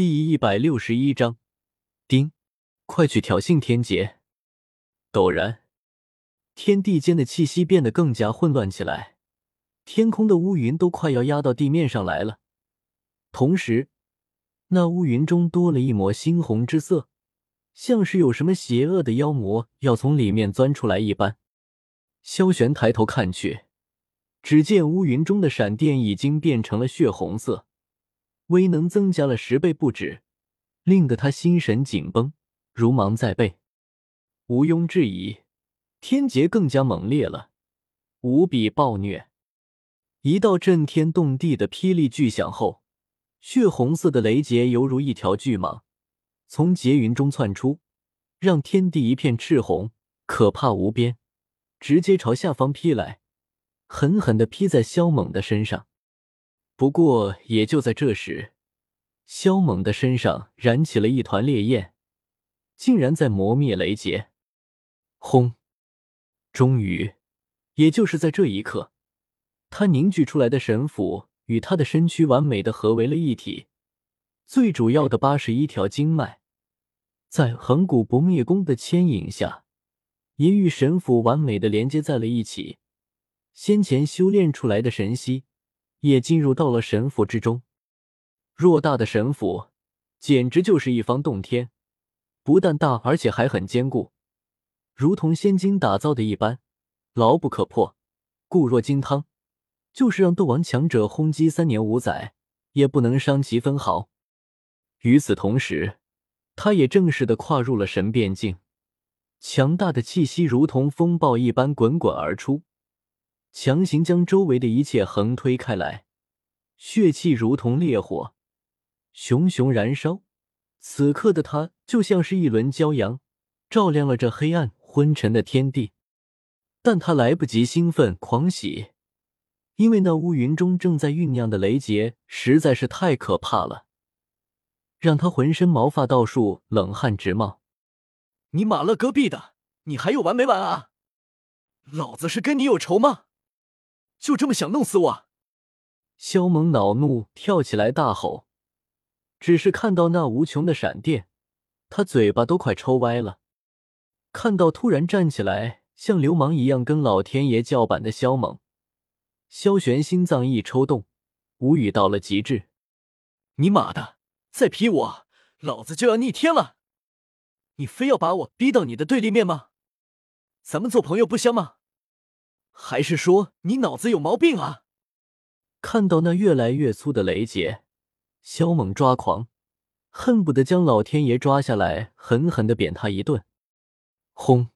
第一百六十一章，丁，快去挑衅天劫！陡然，天地间的气息变得更加混乱起来，天空的乌云都快要压到地面上来了。同时，那乌云中多了一抹猩红之色，像是有什么邪恶的妖魔要从里面钻出来一般。萧玄抬头看去，只见乌云中的闪电已经变成了血红色。威能增加了十倍不止，令得他心神紧绷，如芒在背。毋庸置疑，天劫更加猛烈了，无比暴虐。一道震天动地的霹雳巨响后，血红色的雷劫犹如一条巨蟒，从劫云中窜出，让天地一片赤红，可怕无边，直接朝下方劈来，狠狠的劈在萧猛的身上。不过，也就在这时，萧猛的身上燃起了一团烈焰，竟然在磨灭雷劫。轰！终于，也就是在这一刻，他凝聚出来的神斧与他的身躯完美的合为了一体。最主要的八十一条经脉，在恒古不灭功的牵引下，也与神斧完美的连接在了一起。先前修炼出来的神息。也进入到了神府之中。偌大的神府，简直就是一方洞天，不但大，而且还很坚固，如同仙金打造的一般，牢不可破，固若金汤。就是让斗王强者轰击三年五载，也不能伤其分毫。与此同时，他也正式的跨入了神变境，强大的气息如同风暴一般滚滚而出。强行将周围的一切横推开来，血气如同烈火，熊熊燃烧。此刻的他就像是一轮骄阳，照亮了这黑暗昏沉的天地。但他来不及兴奋狂喜，因为那乌云中正在酝酿的雷劫实在是太可怕了，让他浑身毛发倒竖，冷汗直冒。你马勒戈壁的，你还有完没完啊？老子是跟你有仇吗？就这么想弄死我？萧猛恼怒，跳起来大吼。只是看到那无穷的闪电，他嘴巴都快抽歪了。看到突然站起来，像流氓一样跟老天爷叫板的萧猛，萧玄心脏一抽动，无语到了极致。你妈的，再劈我，老子就要逆天了！你非要把我逼到你的对立面吗？咱们做朋友不香吗？还是说你脑子有毛病啊？看到那越来越粗的雷劫，萧猛抓狂，恨不得将老天爷抓下来，狠狠的扁他一顿。轰！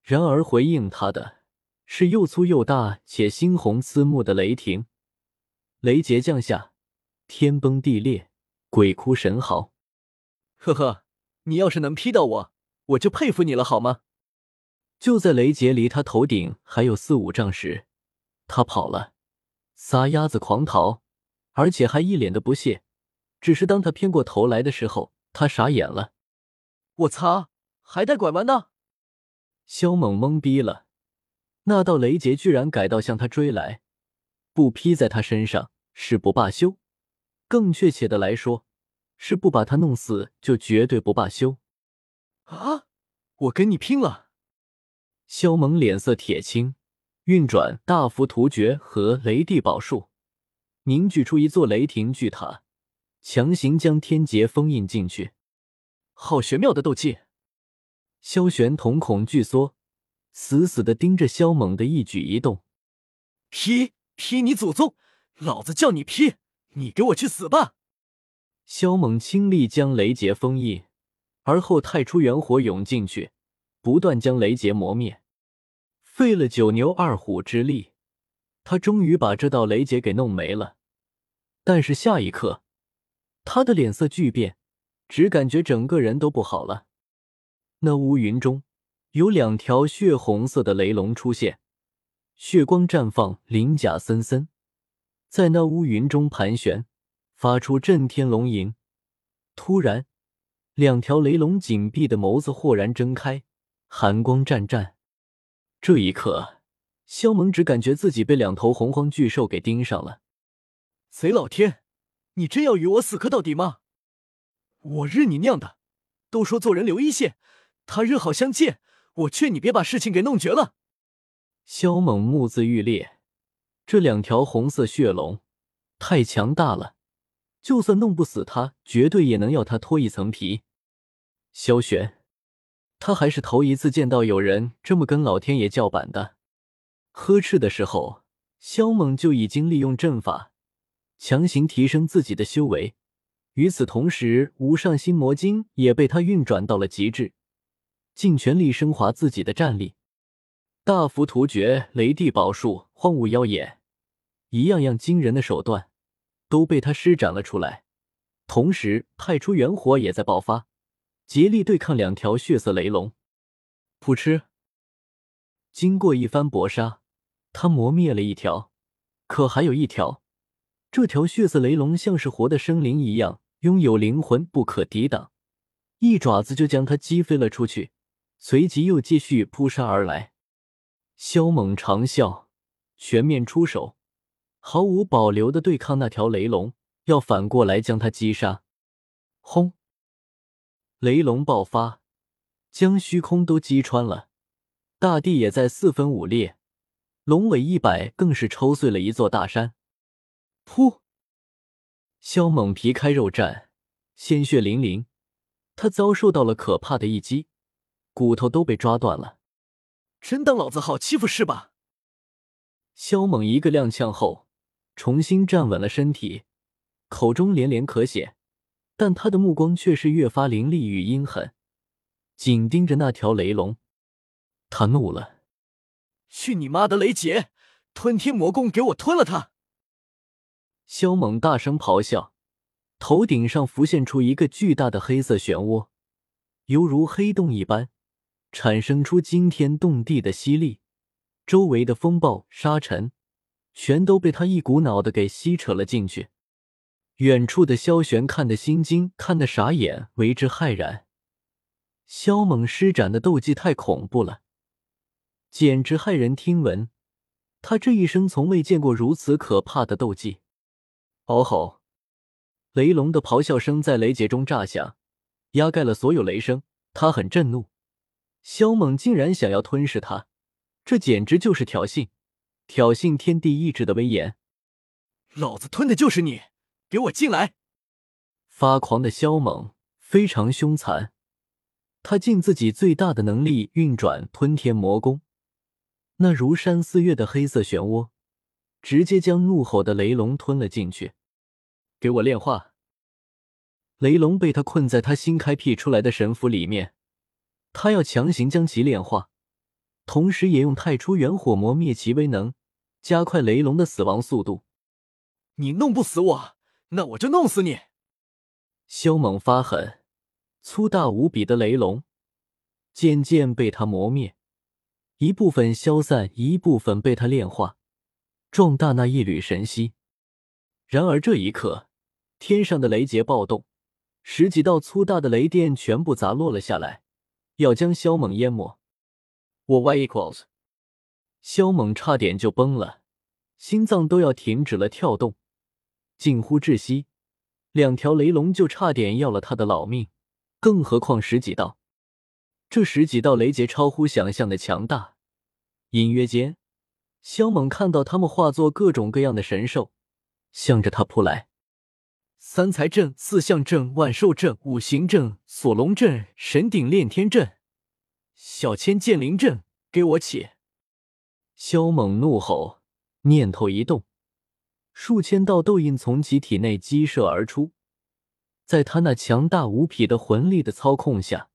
然而回应他的是又粗又大且猩红刺目的雷霆。雷劫降下，天崩地裂，鬼哭神嚎。呵呵，你要是能劈到我，我就佩服你了，好吗？就在雷杰离他头顶还有四五丈时，他跑了，撒丫子狂逃，而且还一脸的不屑。只是当他偏过头来的时候，他傻眼了。我擦，还带拐弯呢！萧猛懵逼了，那道雷劫居然改道向他追来，不劈在他身上是不罢休，更确切的来说，是不把他弄死就绝对不罢休。啊！我跟你拼了！萧猛脸色铁青，运转大幅突厥和雷帝宝术，凝聚出一座雷霆巨塔，强行将天劫封印进去。好玄妙的斗技！萧玄瞳孔巨缩，死死的盯着萧猛的一举一动。劈劈你祖宗！老子叫你劈，你给我去死吧！萧猛倾力将雷劫封印，而后太出元火涌进去。不断将雷劫磨灭，费了九牛二虎之力，他终于把这道雷劫给弄没了。但是下一刻，他的脸色巨变，只感觉整个人都不好了。那乌云中有两条血红色的雷龙出现，血光绽放，鳞甲森森，在那乌云中盘旋，发出震天龙吟。突然，两条雷龙紧闭的眸子豁然睁开。寒光湛湛，这一刻，萧猛只感觉自己被两头洪荒巨兽给盯上了。贼老天，你真要与我死磕到底吗？我日你娘的！都说做人留一线，他日好相见，我劝你别把事情给弄绝了。萧猛目眦欲裂，这两条红色血龙太强大了，就算弄不死他，绝对也能要他脱一层皮。萧玄，他还是头一次见到有人这么跟老天爷叫板的。呵斥的时候，萧猛就已经利用阵法强行提升自己的修为。与此同时，无上心魔经也被他运转到了极致，尽全力升华自己的战力。大幅突厥雷帝宝术、荒芜妖眼，一样样惊人的手段都被他施展了出来。同时，太初元火也在爆发，竭力对抗两条血色雷龙。噗嗤！经过一番搏杀，他磨灭了一条，可还有一条。这条血色雷龙像是活的生灵一样。拥有灵魂，不可抵挡，一爪子就将他击飞了出去，随即又继续扑杀而来。萧猛长啸，全面出手，毫无保留的对抗那条雷龙，要反过来将他击杀。轰！雷龙爆发，将虚空都击穿了，大地也在四分五裂，龙尾一摆，更是抽碎了一座大山。噗！萧猛皮开肉绽，鲜血淋淋，他遭受到了可怕的一击，骨头都被抓断了。真当老子好欺负是吧？萧猛一个踉跄后，重新站稳了身体，口中连连咳血，但他的目光却是越发凌厉与阴狠，紧盯着那条雷龙。他怒了：“去你妈的雷劫！吞天魔功，给我吞了他！”萧猛大声咆哮，头顶上浮现出一个巨大的黑色漩涡，犹如黑洞一般，产生出惊天动地的吸力。周围的风暴、沙尘，全都被他一股脑的给吸扯了进去。远处的萧玄看得心惊，看得傻眼，为之骇然。萧猛施展的斗技太恐怖了，简直骇人听闻。他这一生从未见过如此可怕的斗技。哦吼！雷龙的咆哮声在雷劫中炸响，压盖了所有雷声。他很震怒，萧猛竟然想要吞噬他，这简直就是挑衅，挑衅天地意志的威严。老子吞的就是你，给我进来！发狂的萧猛非常凶残，他尽自己最大的能力运转吞天魔功，那如山似月的黑色漩涡，直接将怒吼的雷龙吞了进去。给我炼化！雷龙被他困在他新开辟出来的神符里面，他要强行将其炼化，同时也用太初元火磨灭其威能，加快雷龙的死亡速度。你弄不死我，那我就弄死你！萧猛发狠，粗大无比的雷龙渐渐被他磨灭，一部分消散，一部分被他炼化，壮大那一缕神息。然而这一刻。天上的雷劫暴动，十几道粗大的雷电全部砸落了下来，要将萧猛淹没。我 Y equals，萧猛差点就崩了，心脏都要停止了跳动，近乎窒息。两条雷龙就差点要了他的老命，更何况十几道？这十几道雷劫超乎想象的强大。隐约间，萧猛看到他们化作各种各样的神兽，向着他扑来。三才阵、四象阵、万兽阵、五行阵、锁龙阵、神鼎炼天阵、小千剑灵阵，给我起！萧猛怒吼，念头一动，数千道斗印从其体内激射而出，在他那强大无匹的魂力的操控下，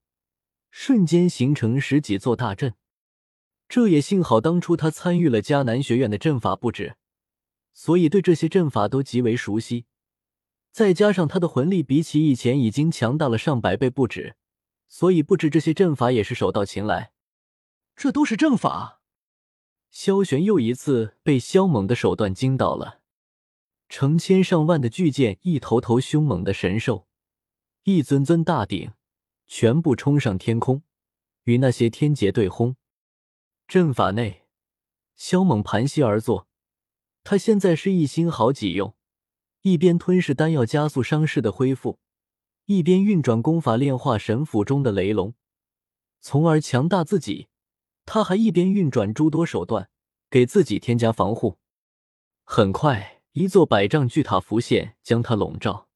瞬间形成十几座大阵。这也幸好当初他参与了迦南学院的阵法布置，所以对这些阵法都极为熟悉。再加上他的魂力比起以前已经强大了上百倍不止，所以布置这些阵法也是手到擒来。这都是阵法？萧玄又一次被萧猛的手段惊到了。成千上万的巨剑，一头头凶猛的神兽，一尊尊大鼎，全部冲上天空，与那些天劫对轰。阵法内，萧猛盘膝而坐，他现在是一心好几用。一边吞噬丹药加速伤势的恢复，一边运转功法炼化神府中的雷龙，从而强大自己。他还一边运转诸多手段，给自己添加防护。很快，一座百丈巨塔浮现，将它笼罩，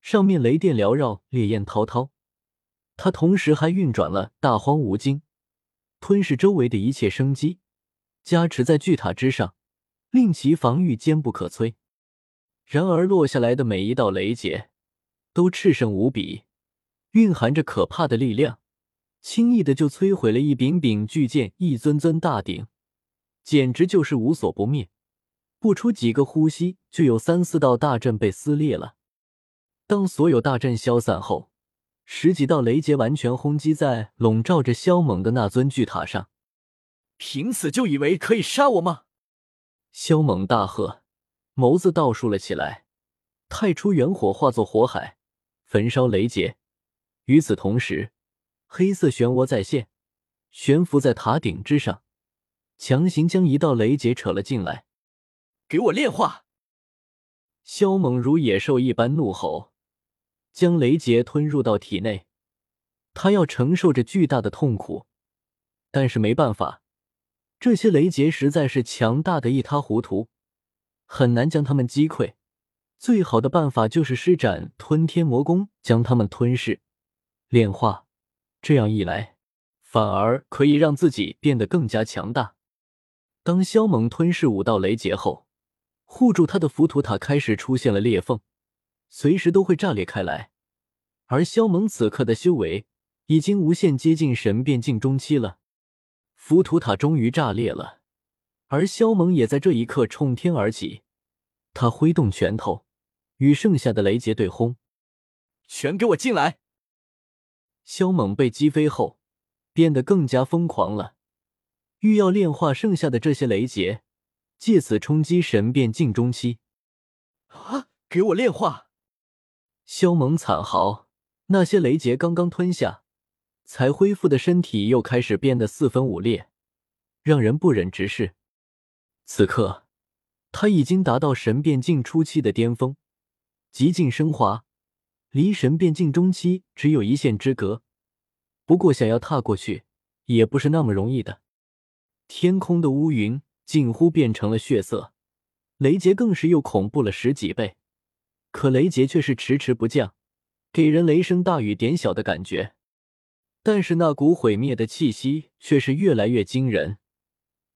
上面雷电缭绕，烈焰滔滔。它同时还运转了大荒无精，吞噬周围的一切生机，加持在巨塔之上，令其防御坚不可摧。然而，落下来的每一道雷劫都炽盛无比，蕴含着可怕的力量。轻易的就摧毁了一柄柄巨剑，一尊尊大鼎，简直就是无所不灭。不出几个呼吸，就有三四道大阵被撕裂了。当所有大阵消散后，十几道雷劫完全轰击在笼罩着萧猛的那尊巨塔上。凭此就以为可以杀我吗？萧猛大喝，眸子倒竖了起来，太初元火化作火海，焚烧雷劫。与此同时，黑色漩涡再现，悬浮在塔顶之上，强行将一道雷劫扯了进来。给我炼化！萧猛如野兽一般怒吼，将雷劫吞入到体内。他要承受着巨大的痛苦，但是没办法，这些雷劫实在是强大的一塌糊涂，很难将他们击溃。最好的办法就是施展吞天魔功，将他们吞噬、炼化。这样一来，反而可以让自己变得更加强大。当萧猛吞噬五道雷劫后，护住他的浮屠塔开始出现了裂缝，随时都会炸裂开来。而萧猛此刻的修为已经无限接近神变境中期了，浮屠塔终于炸裂了，而萧猛也在这一刻冲天而起，他挥动拳头，与剩下的雷劫对轰，全给我进来！萧猛被击飞后，变得更加疯狂了，欲要炼化剩下的这些雷劫，借此冲击神变境中期。啊！给我炼化！萧猛惨嚎，那些雷劫刚刚吞下，才恢复的身体又开始变得四分五裂，让人不忍直视。此刻，他已经达到神变境初期的巅峰，极尽升华。离神变境中期只有一线之隔，不过想要踏过去也不是那么容易的。天空的乌云近乎变成了血色，雷劫更是又恐怖了十几倍。可雷劫却是迟迟不降，给人雷声大雨点小的感觉。但是那股毁灭的气息却是越来越惊人，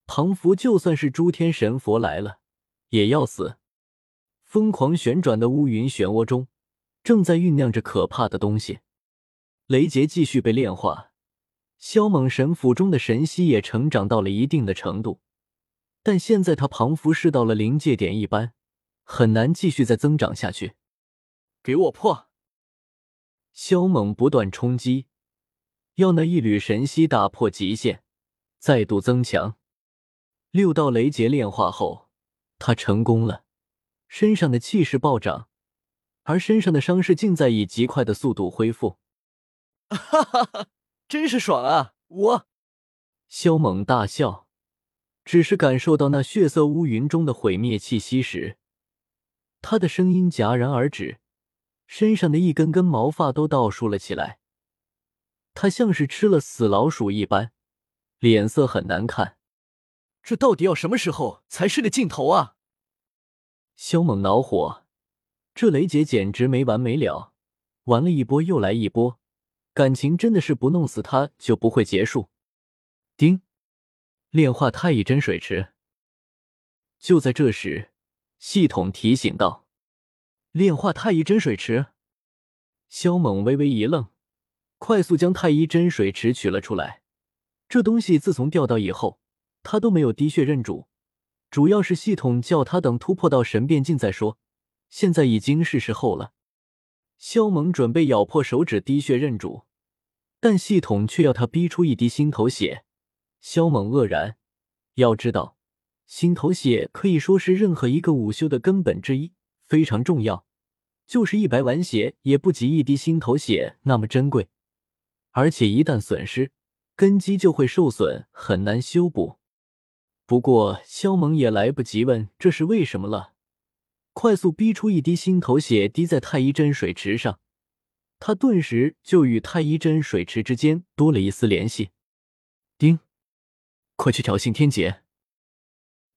庞福就算是诸天神佛来了也要死。疯狂旋转的乌云漩涡中。正在酝酿着可怕的东西，雷劫继续被炼化，萧猛神府中的神息也成长到了一定的程度，但现在他庞福是到了临界点一般，很难继续再增长下去。给我破！萧猛不断冲击，要那一缕神息打破极限，再度增强。六道雷劫炼化后，他成功了，身上的气势暴涨。而身上的伤势竟在以极快的速度恢复，哈哈哈，真是爽啊！我，萧猛大笑，只是感受到那血色乌云中的毁灭气息时，他的声音戛然而止，身上的一根根毛发都倒竖了起来，他像是吃了死老鼠一般，脸色很难看。这到底要什么时候才是个尽头啊？萧猛恼火。这雷劫简直没完没了，玩了一波又来一波，感情真的是不弄死他就不会结束。丁，炼化太乙真水池。就在这时，系统提醒道：“炼化太乙真水池。”萧猛微微一愣，快速将太乙真水池取了出来。这东西自从掉到以后，他都没有滴血认主，主要是系统叫他等突破到神变境再说。现在已经是时候了，萧猛准备咬破手指滴血认主，但系统却要他逼出一滴心头血。萧猛愕然，要知道，心头血可以说是任何一个武修的根本之一，非常重要，就是一百碗血也不及一滴心头血那么珍贵，而且一旦损失，根基就会受损，很难修补。不过萧猛也来不及问这是为什么了。快速逼出一滴心头血，滴在太医真水池上。他顿时就与太医真水池之间多了一丝联系。快去挑衅天劫！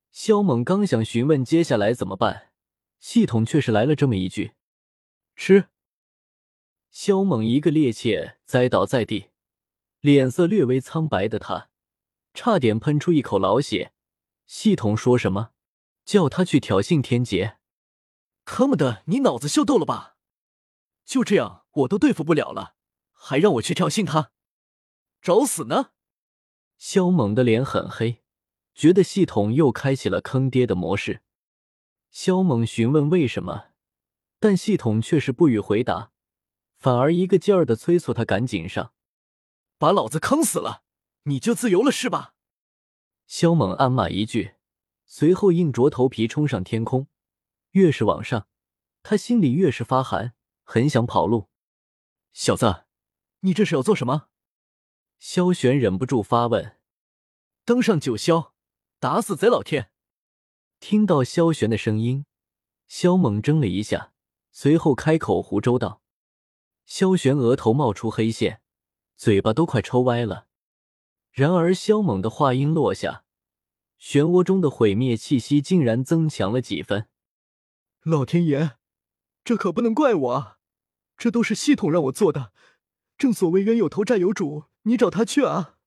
萧猛刚想询问接下来怎么办，系统却是来了这么一句：“吃。”萧猛一个趔趄栽倒在地，脸色略微苍白的他，差点喷出一口老血。系统说什么？叫他去挑衅天劫？他妈的，你脑子秀逗了吧？就这样我都对付不了了，还让我去挑衅他？找死呢！肖猛的脸很黑，觉得系统又开启了坑爹的模式。肖猛询问为什么，但系统却是不予回答，反而一个劲儿的催促他赶紧上，把老子坑死了，你就自由了是吧？肖猛暗骂一句，随后硬着头皮冲上天空。越是往上，他心里越是发寒，很想跑路。小子，你这是要做什么？萧玄忍不住发问。登上九霄，打死贼老天！听到萧玄的声音，萧猛怔了一下，随后开口胡诌道：“萧玄额头冒出黑线，嘴巴都快抽歪了。然而萧猛的话音落下，漩涡中的毁灭气息竟然增强了几分。老天爷，这可不能怪我啊！这都是系统让我做的。正所谓冤有头债有主，你找他去啊！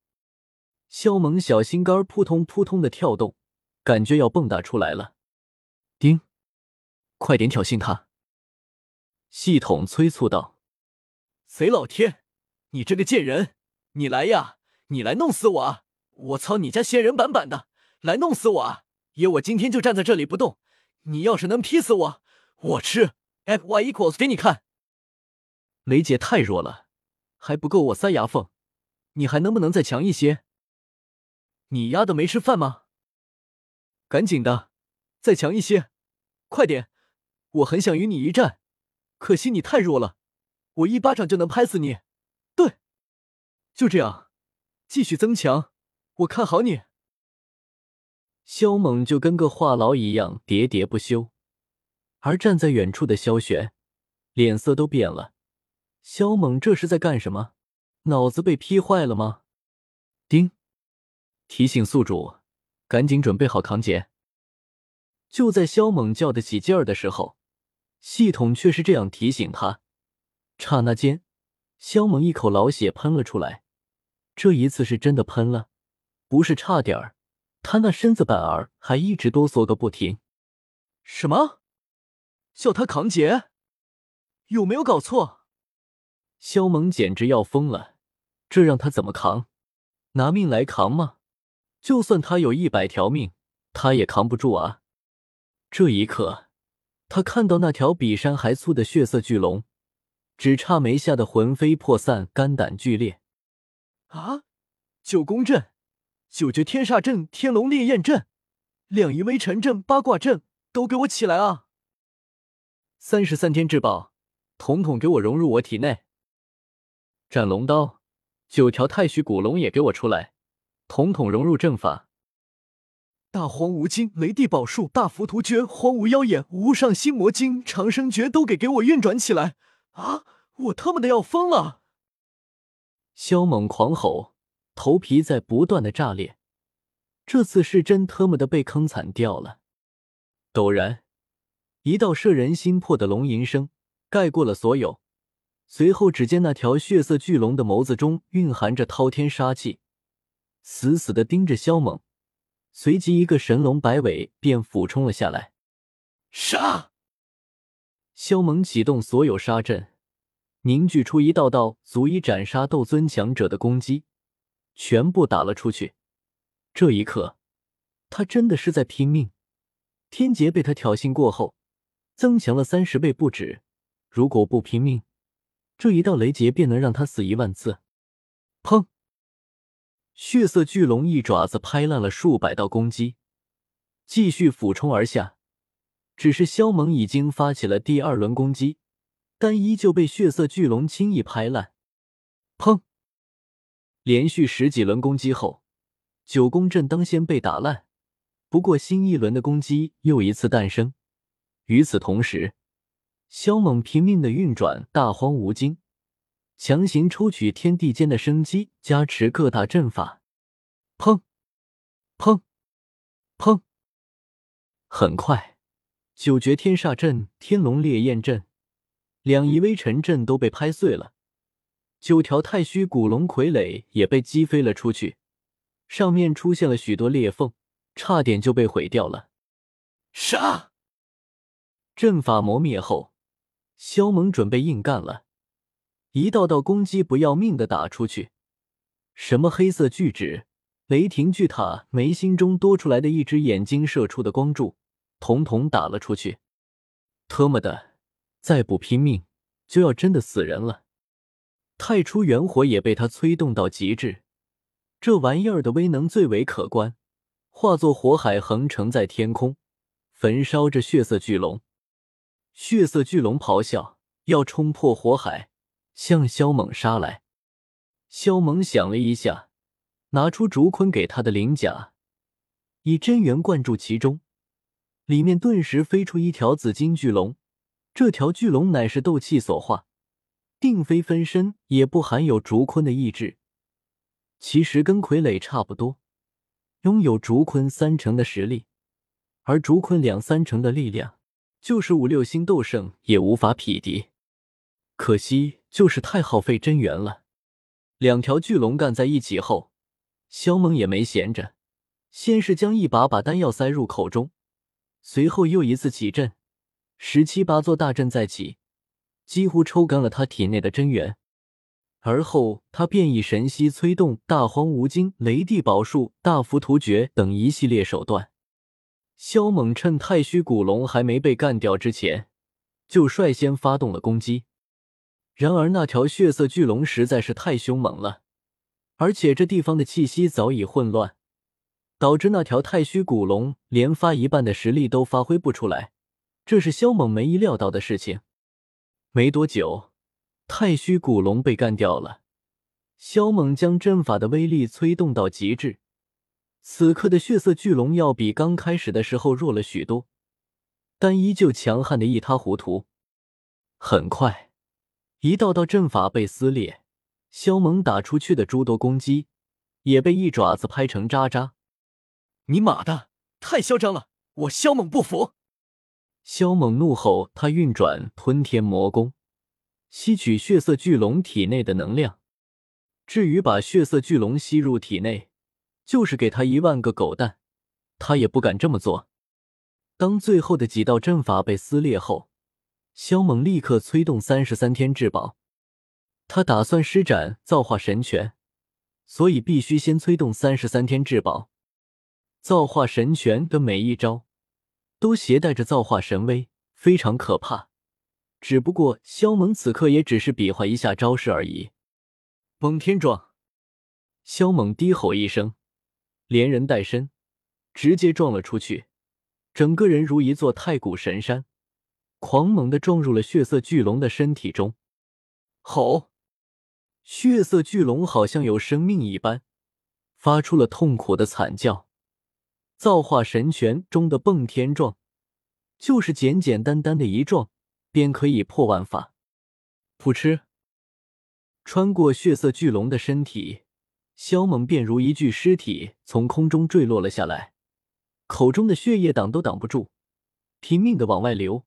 萧猛小心肝扑通扑通的跳动，感觉要蹦跶出来了。丁，快点挑衅他！系统催促道：“贼老天，你这个贱人，你来呀！你来弄死我啊！我操你家仙人板板的，来弄死我啊！爷我今天就站在这里不动。你要是能劈死我，我吃 f y equals 给你看。雷姐太弱了，还不够我塞牙缝，你还能不能再强一些？”你丫的没吃饭吗？赶紧的，再强一些，快点！我很想与你一战，可惜你太弱了，我一巴掌就能拍死你。对，就这样，继续增强，我看好你。萧猛就跟个话痨一样喋喋不休，而站在远处的萧玄脸色都变了。萧猛这是在干什么？脑子被劈坏了吗？丁。提醒宿主，赶紧准备好扛劫。就在萧猛叫得起劲儿的时候，系统却是这样提醒他。刹那间，萧猛一口老血喷了出来，这一次是真的喷了，不是差点儿。他那身子板儿还一直哆嗦个不停。什么？叫他扛劫？有没有搞错？萧猛简直要疯了，这让他怎么扛？拿命来扛吗？就算他有一百条命，他也扛不住啊！这一刻，他看到那条比山还粗的血色巨龙，只差没吓得魂飞魄散、肝胆俱裂。啊！九宫阵、九绝天煞阵、天龙烈焰阵、两仪微尘阵、八卦阵，都给我起来啊！三十三天至宝，统统给我融入我体内。斩龙刀，九条太虚古龙也给我出来。统统融入阵法，大荒无经、雷帝宝术、大浮屠诀、荒无妖眼、无上心魔经、长生诀都给给我运转起来！啊，我他妈的要疯了！萧猛狂吼，头皮在不断的炸裂，这次是真他妈的被坑惨掉了。陡然，一道摄人心魄的龙吟声盖过了所有，随后只见那条血色巨龙的眸子中蕴含着滔天杀气。死死的盯着萧猛，随即一个神龙摆尾便俯冲了下来。杀！萧猛启动所有杀阵，凝聚出一道道足以斩杀斗尊强者的攻击，全部打了出去。这一刻，他真的是在拼命。天劫被他挑衅过后，增强了三十倍不止。如果不拼命，这一道雷劫便能让他死一万次。砰！血色巨龙一爪子拍烂了数百道攻击，继续俯冲而下。只是萧猛已经发起了第二轮攻击，但依旧被血色巨龙轻易拍烂。砰！连续十几轮攻击后，九宫阵当先被打烂。不过新一轮的攻击又一次诞生。与此同时，萧猛拼命的运转大荒无经，强行抽取天地间的生机，加持各大阵法。砰！砰！砰！很快，九绝天煞阵、天龙烈焰阵、两仪微尘阵都被拍碎了，九条太虚古龙傀儡也被击飞了出去，上面出现了许多裂缝，差点就被毁掉了。杀！阵法磨灭后，萧猛准备硬干了，一道道攻击不要命的打出去，什么黑色巨指。雷霆巨塔眉心中多出来的一只眼睛射出的光柱，统统打了出去。特么的，再不拼命就要真的死人了！太初元火也被他催动到极致，这玩意儿的威能最为可观，化作火海横呈在天空，焚烧着血色巨龙。血色巨龙咆哮，要冲破火海，向萧猛杀来。萧猛想了一下。拿出竹坤给他的灵甲，以真元灌注其中，里面顿时飞出一条紫金巨龙。这条巨龙乃是斗气所化，并非分身，也不含有竹坤的意志。其实跟傀儡差不多，拥有竹坤三成的实力，而竹坤两三成的力量，就是五六星斗圣也无法匹敌。可惜就是太耗费真元了。两条巨龙干在一起后。萧猛也没闲着，先是将一把把丹药塞入口中，随后又一次起阵，十七八座大阵再起，几乎抽干了他体内的真元。而后他便以神息催动大荒无惊、雷帝宝术、大幅突厥等一系列手段。萧猛趁太虚古龙还没被干掉之前，就率先发动了攻击。然而那条血色巨龙实在是太凶猛了。而且这地方的气息早已混乱，导致那条太虚古龙连发一半的实力都发挥不出来，这是萧猛没意料到的事情。没多久，太虚古龙被干掉了。萧猛将阵法的威力催动到极致，此刻的血色巨龙要比刚开始的时候弱了许多，但依旧强悍的一塌糊涂。很快，一道道阵法被撕裂。萧猛打出去的诸多攻击，也被一爪子拍成渣渣。你妈的，太嚣张了！我萧猛不服！萧猛怒吼，他运转吞天魔功，吸取血色巨龙体内的能量。至于把血色巨龙吸入体内，就是给他一万个狗蛋，他也不敢这么做。当最后的几道阵法被撕裂后，萧猛立刻催动三十三天至宝。他打算施展造化神拳，所以必须先催动三十三天至宝。造化神拳的每一招都携带着造化神威，非常可怕。只不过萧猛此刻也只是比划一下招式而已。崩天撞！萧猛低吼一声，连人带身直接撞了出去，整个人如一座太古神山，狂猛的撞入了血色巨龙的身体中。吼！血色巨龙好像有生命一般，发出了痛苦的惨叫。造化神拳中的蹦天撞，就是简简单单的一撞，便可以破万法。噗嗤，穿过血色巨龙的身体，萧猛便如一具尸体从空中坠落了下来，口中的血液挡都挡不住，拼命的往外流，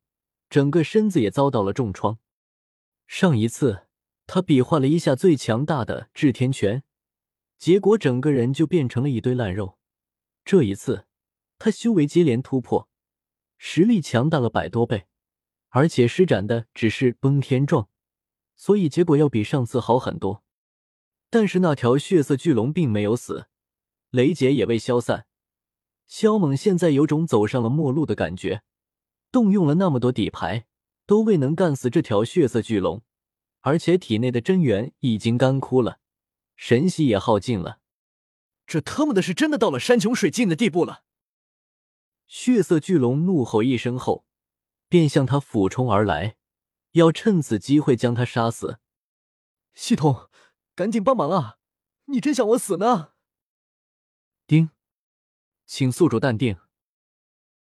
整个身子也遭到了重创。上一次。他比划了一下最强大的至天拳，结果整个人就变成了一堆烂肉。这一次，他修为接连突破，实力强大了百多倍，而且施展的只是崩天撞，所以结果要比上次好很多。但是那条血色巨龙并没有死，雷劫也未消散。萧猛现在有种走上了末路的感觉，动用了那么多底牌，都未能干死这条血色巨龙。而且体内的真元已经干枯了，神息也耗尽了，这他妈的是真的到了山穷水尽的地步了！血色巨龙怒吼一声后，便向他俯冲而来，要趁此机会将他杀死。系统，赶紧帮忙啊！你真想我死呢？丁，请宿主淡定。